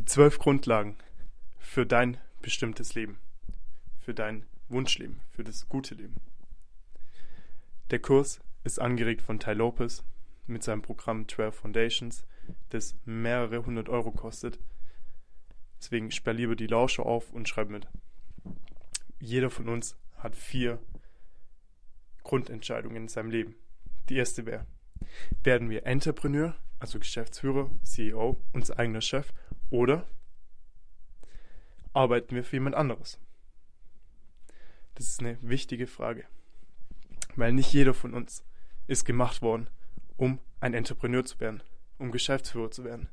Die zwölf Grundlagen für dein bestimmtes Leben, für dein Wunschleben, für das gute Leben. Der Kurs ist angeregt von Ty Lopez mit seinem Programm 12 Foundations, das mehrere hundert Euro kostet. Deswegen sperr lieber die Lausche auf und schreib mit. Jeder von uns hat vier Grundentscheidungen in seinem Leben. Die erste wäre, werden wir Entrepreneur, also Geschäftsführer, CEO, unser eigener Chef, oder arbeiten wir für jemand anderes? Das ist eine wichtige Frage, weil nicht jeder von uns ist gemacht worden, um ein Entrepreneur zu werden, um Geschäftsführer zu werden.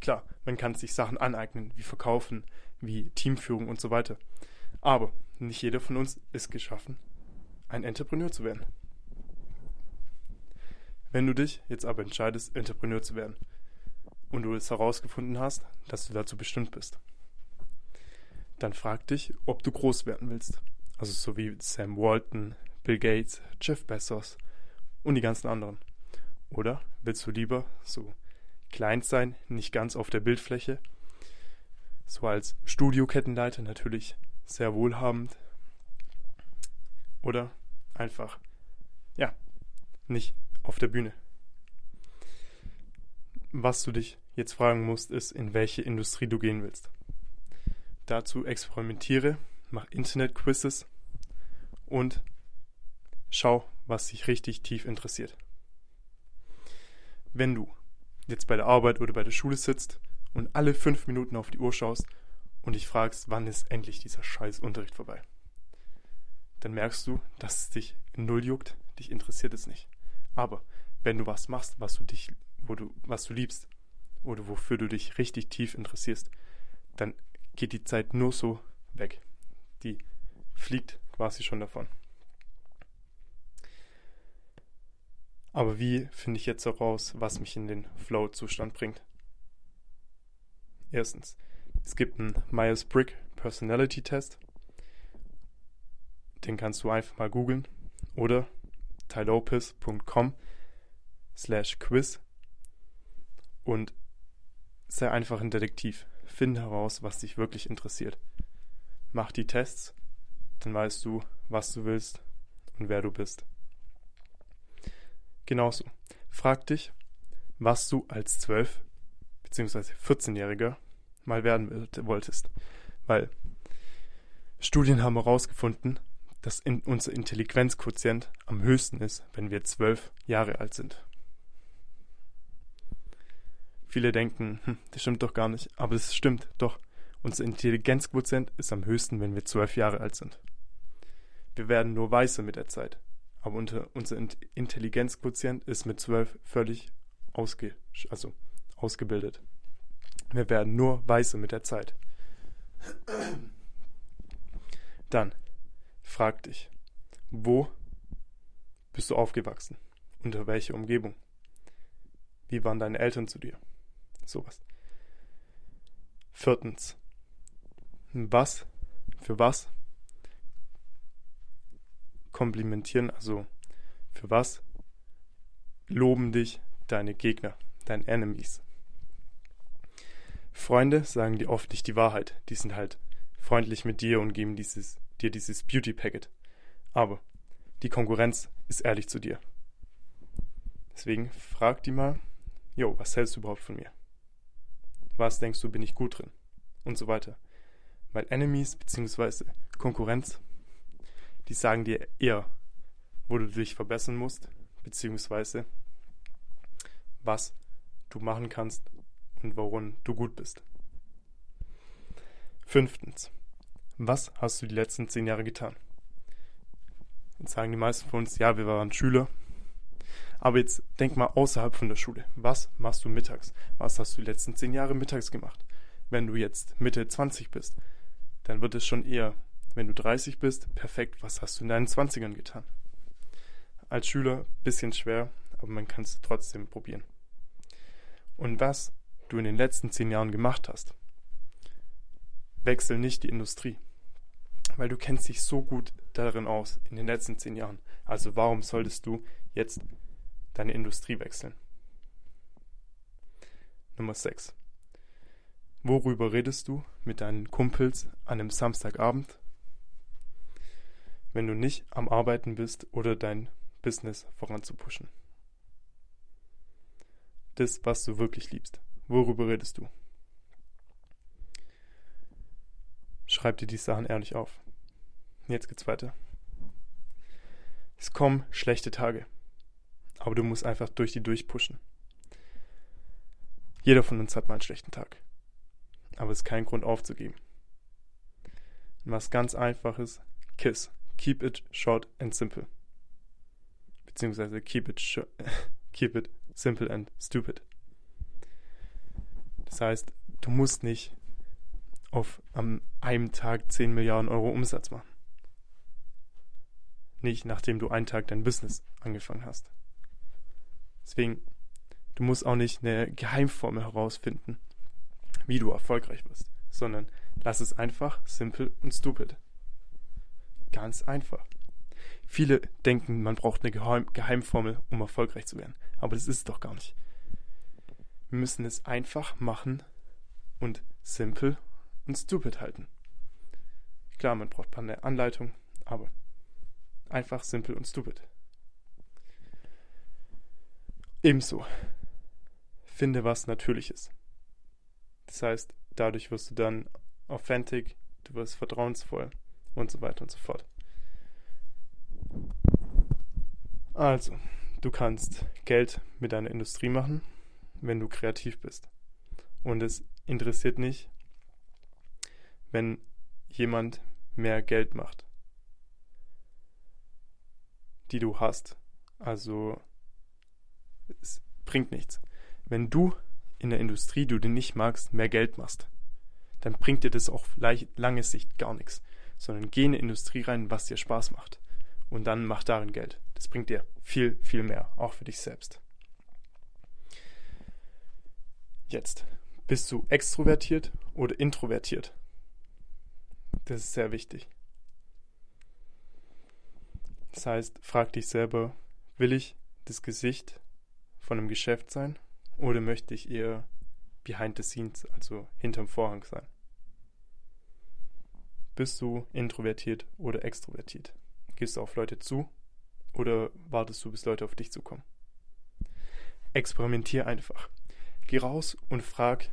Klar, man kann sich Sachen aneignen, wie Verkaufen, wie Teamführung und so weiter. Aber nicht jeder von uns ist geschaffen, ein Entrepreneur zu werden. Wenn du dich jetzt aber entscheidest, Entrepreneur zu werden und du es herausgefunden hast, dass du dazu bestimmt bist, dann frag dich, ob du groß werden willst. Also so wie Sam Walton, Bill Gates, Jeff Bezos und die ganzen anderen. Oder willst du lieber so klein sein, nicht ganz auf der Bildfläche, so als Studiokettenleiter natürlich sehr wohlhabend oder einfach, ja, nicht auf der Bühne. Was du dich jetzt fragen musst, ist, in welche Industrie du gehen willst. Dazu experimentiere, mach Internet-Quizzes und schau, was dich richtig tief interessiert. Wenn du jetzt bei der Arbeit oder bei der Schule sitzt und alle fünf Minuten auf die Uhr schaust und dich fragst, wann ist endlich dieser scheiß Unterricht vorbei, dann merkst du, dass es dich null juckt, dich interessiert es nicht. Aber wenn du was machst, was du dich, wo du, was du liebst, oder wofür du dich richtig tief interessierst, dann geht die Zeit nur so weg. Die fliegt quasi schon davon. Aber wie finde ich jetzt heraus, was mich in den Flow-Zustand bringt? Erstens, es gibt einen Myers-Briggs Personality Test. Den kannst du einfach mal googeln oder tylopez.com slash quiz und sei einfach ein Detektiv. Finde heraus, was dich wirklich interessiert. Mach die Tests, dann weißt du, was du willst und wer du bist. Genauso. Frag dich, was du als 12- bzw. 14-Jähriger mal werden wolltest. Weil Studien haben herausgefunden, dass in unser Intelligenzquotient am höchsten ist, wenn wir zwölf Jahre alt sind. Viele denken, hm, das stimmt doch gar nicht, aber es stimmt doch. Unser Intelligenzquotient ist am höchsten, wenn wir zwölf Jahre alt sind. Wir werden nur weißer mit der Zeit, aber unser Intelligenzquotient ist mit zwölf völlig ausge, also ausgebildet. Wir werden nur weißer mit der Zeit. Dann Frag dich, wo bist du aufgewachsen? Unter welcher Umgebung? Wie waren deine Eltern zu dir? Sowas. Viertens. Was, für was komplimentieren, also für was loben dich deine Gegner, deine Enemies? Freunde sagen dir oft nicht die Wahrheit. Die sind halt freundlich mit dir und geben dieses dir dieses Beauty Packet. Aber die Konkurrenz ist ehrlich zu dir. Deswegen frag die mal, jo, was hältst du überhaupt von mir? Was denkst du, bin ich gut drin? Und so weiter. Weil Enemies bzw. Konkurrenz, die sagen dir eher, wo du dich verbessern musst, beziehungsweise was du machen kannst und worin du gut bist. Fünftens. Was hast du die letzten zehn Jahre getan? Jetzt sagen die meisten von uns, ja, wir waren Schüler. Aber jetzt denk mal außerhalb von der Schule. Was machst du mittags? Was hast du die letzten zehn Jahre mittags gemacht? Wenn du jetzt Mitte 20 bist, dann wird es schon eher, wenn du 30 bist, perfekt, was hast du in deinen 20ern getan? Als Schüler bisschen schwer, aber man kann es trotzdem probieren. Und was du in den letzten zehn Jahren gemacht hast, wechsel nicht die Industrie. Weil du kennst dich so gut darin aus in den letzten zehn Jahren. Also warum solltest du jetzt deine Industrie wechseln? Nummer 6. Worüber redest du mit deinen Kumpels an einem Samstagabend, wenn du nicht am Arbeiten bist oder dein Business voranzupushen? Das, was du wirklich liebst. Worüber redest du? Schreib dir die Sachen ehrlich auf. Jetzt geht's weiter. Es kommen schlechte Tage. Aber du musst einfach durch die durchpushen. Jeder von uns hat mal einen schlechten Tag. Aber es ist kein Grund aufzugeben. Und was ganz einfaches, KISS. Keep it short and simple. Beziehungsweise keep it, keep it simple and stupid. Das heißt, du musst nicht auf am einem Tag 10 Milliarden Euro Umsatz machen. Nicht nachdem du einen Tag dein Business angefangen hast. Deswegen, du musst auch nicht eine Geheimformel herausfinden, wie du erfolgreich wirst, sondern lass es einfach, simpel und stupid. Ganz einfach. Viele denken, man braucht eine Geheim Geheimformel, um erfolgreich zu werden. Aber das ist es doch gar nicht. Wir müssen es einfach machen und simpel und stupid halten. Klar, man braucht eine Anleitung, aber einfach simpel und stupid. Ebenso, finde was Natürliches. Das heißt, dadurch wirst du dann authentic, du wirst vertrauensvoll und so weiter und so fort. Also, du kannst Geld mit deiner Industrie machen, wenn du kreativ bist. Und es interessiert nicht, wenn jemand mehr Geld macht, die du hast. Also bringt nichts. Wenn du in der Industrie, du nicht magst, mehr Geld machst, dann bringt dir das auf lange Sicht gar nichts. Sondern geh in eine Industrie rein, was dir Spaß macht. Und dann mach darin Geld. Das bringt dir viel, viel mehr, auch für dich selbst. Jetzt, bist du extrovertiert oder introvertiert? Das ist sehr wichtig. Das heißt, frag dich selber, will ich das Gesicht von einem Geschäft sein oder möchte ich eher behind the scenes, also hinterm Vorhang sein? Bist du introvertiert oder extrovertiert? Gehst du auf Leute zu oder wartest du, bis Leute auf dich zukommen? Experimentier einfach. Geh raus und frag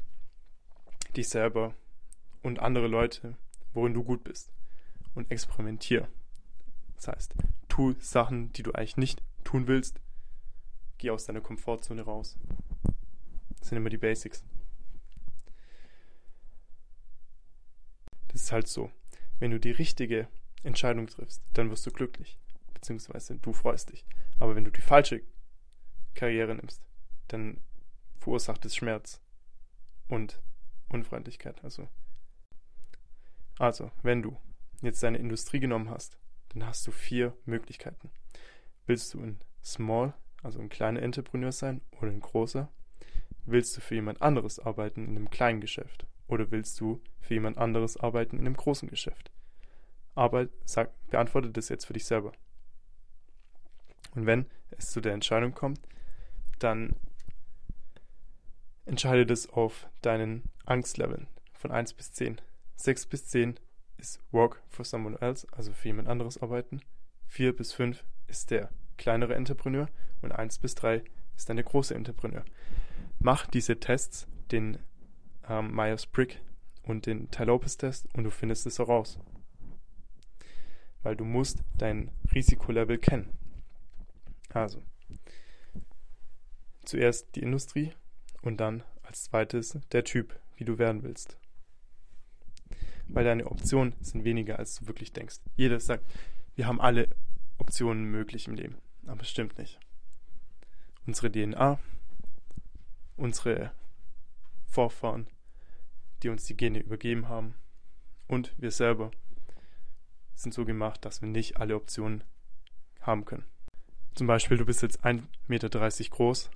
dich selber und andere Leute, worin du gut bist. Und experimentier. Das heißt, tu Sachen, die du eigentlich nicht tun willst. Geh aus deiner Komfortzone raus. Das sind immer die Basics. Das ist halt so. Wenn du die richtige Entscheidung triffst, dann wirst du glücklich. Beziehungsweise du freust dich. Aber wenn du die falsche Karriere nimmst, dann verursacht es Schmerz und Unfreundlichkeit. Also also, wenn du jetzt deine Industrie genommen hast, dann hast du vier Möglichkeiten. Willst du ein Small, also ein kleiner Entrepreneur sein oder ein großer? Willst du für jemand anderes arbeiten in einem kleinen Geschäft? Oder willst du für jemand anderes arbeiten in einem großen Geschäft? Aber sag, beantworte das jetzt für dich selber. Und wenn es zu der Entscheidung kommt, dann entscheide das auf deinen Angstleveln von 1 bis 10. 6 bis 10 ist Work for someone else, also für jemand anderes arbeiten. 4 bis 5 ist der kleinere Entrepreneur und 1 bis 3 ist dann der große Entrepreneur. Mach diese Tests, den ähm, Myers-Briggs und den Ty Lopez-Test und du findest es heraus. Weil du musst dein Risikolevel kennen. Also, zuerst die Industrie und dann als zweites der Typ, wie du werden willst weil deine Optionen sind weniger, als du wirklich denkst. Jeder sagt, wir haben alle Optionen möglich im Leben, aber stimmt nicht. Unsere DNA, unsere Vorfahren, die uns die Gene übergeben haben und wir selber sind so gemacht, dass wir nicht alle Optionen haben können. Zum Beispiel, du bist jetzt 1,30 Meter groß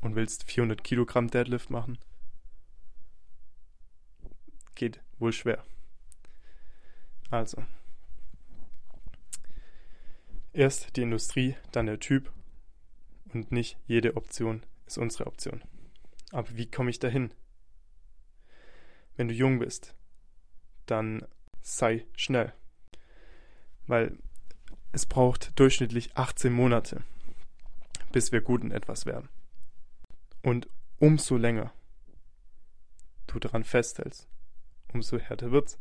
und willst 400 Kilogramm Deadlift machen. Geht wohl schwer. Also, erst die Industrie, dann der Typ und nicht jede Option ist unsere Option. Aber wie komme ich dahin? wenn du jung bist, dann sei schnell. Weil es braucht durchschnittlich 18 Monate, bis wir gut in etwas werden. Und umso länger du daran festhältst, umso härter wird's.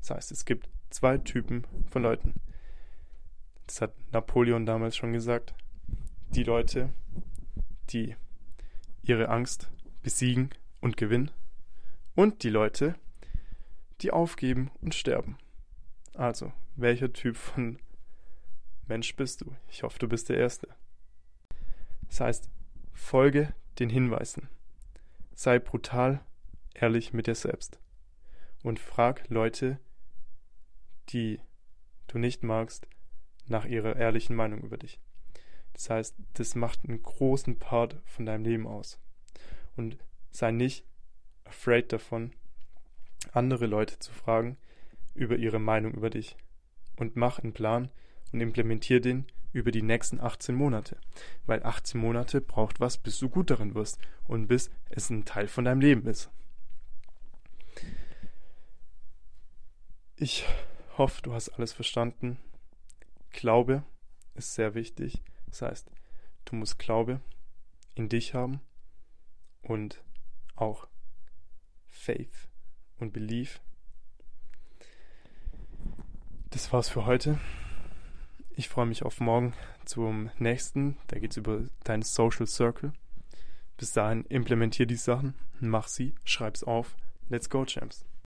Das heißt, es gibt zwei Typen von Leuten. Das hat Napoleon damals schon gesagt. Die Leute, die ihre Angst besiegen und gewinnen. Und die Leute, die aufgeben und sterben. Also, welcher Typ von Mensch bist du? Ich hoffe, du bist der Erste. Das heißt, folge den Hinweisen. Sei brutal ehrlich mit dir selbst. Und frag Leute, die du nicht magst, nach ihrer ehrlichen Meinung über dich. Das heißt, das macht einen großen Part von deinem Leben aus. Und sei nicht afraid davon, andere Leute zu fragen über ihre Meinung über dich. Und mach einen Plan und implementier den über die nächsten 18 Monate. Weil 18 Monate braucht was, bis du gut darin wirst und bis es ein Teil von deinem Leben ist. Ich hoffe, du hast alles verstanden. Glaube ist sehr wichtig. Das heißt, du musst Glaube in dich haben und auch Faith und Belief. Das war's für heute. Ich freue mich auf morgen zum nächsten. Da geht's über dein Social Circle. Bis dahin implementier die Sachen, mach sie, schreib's auf. Let's go, Champs.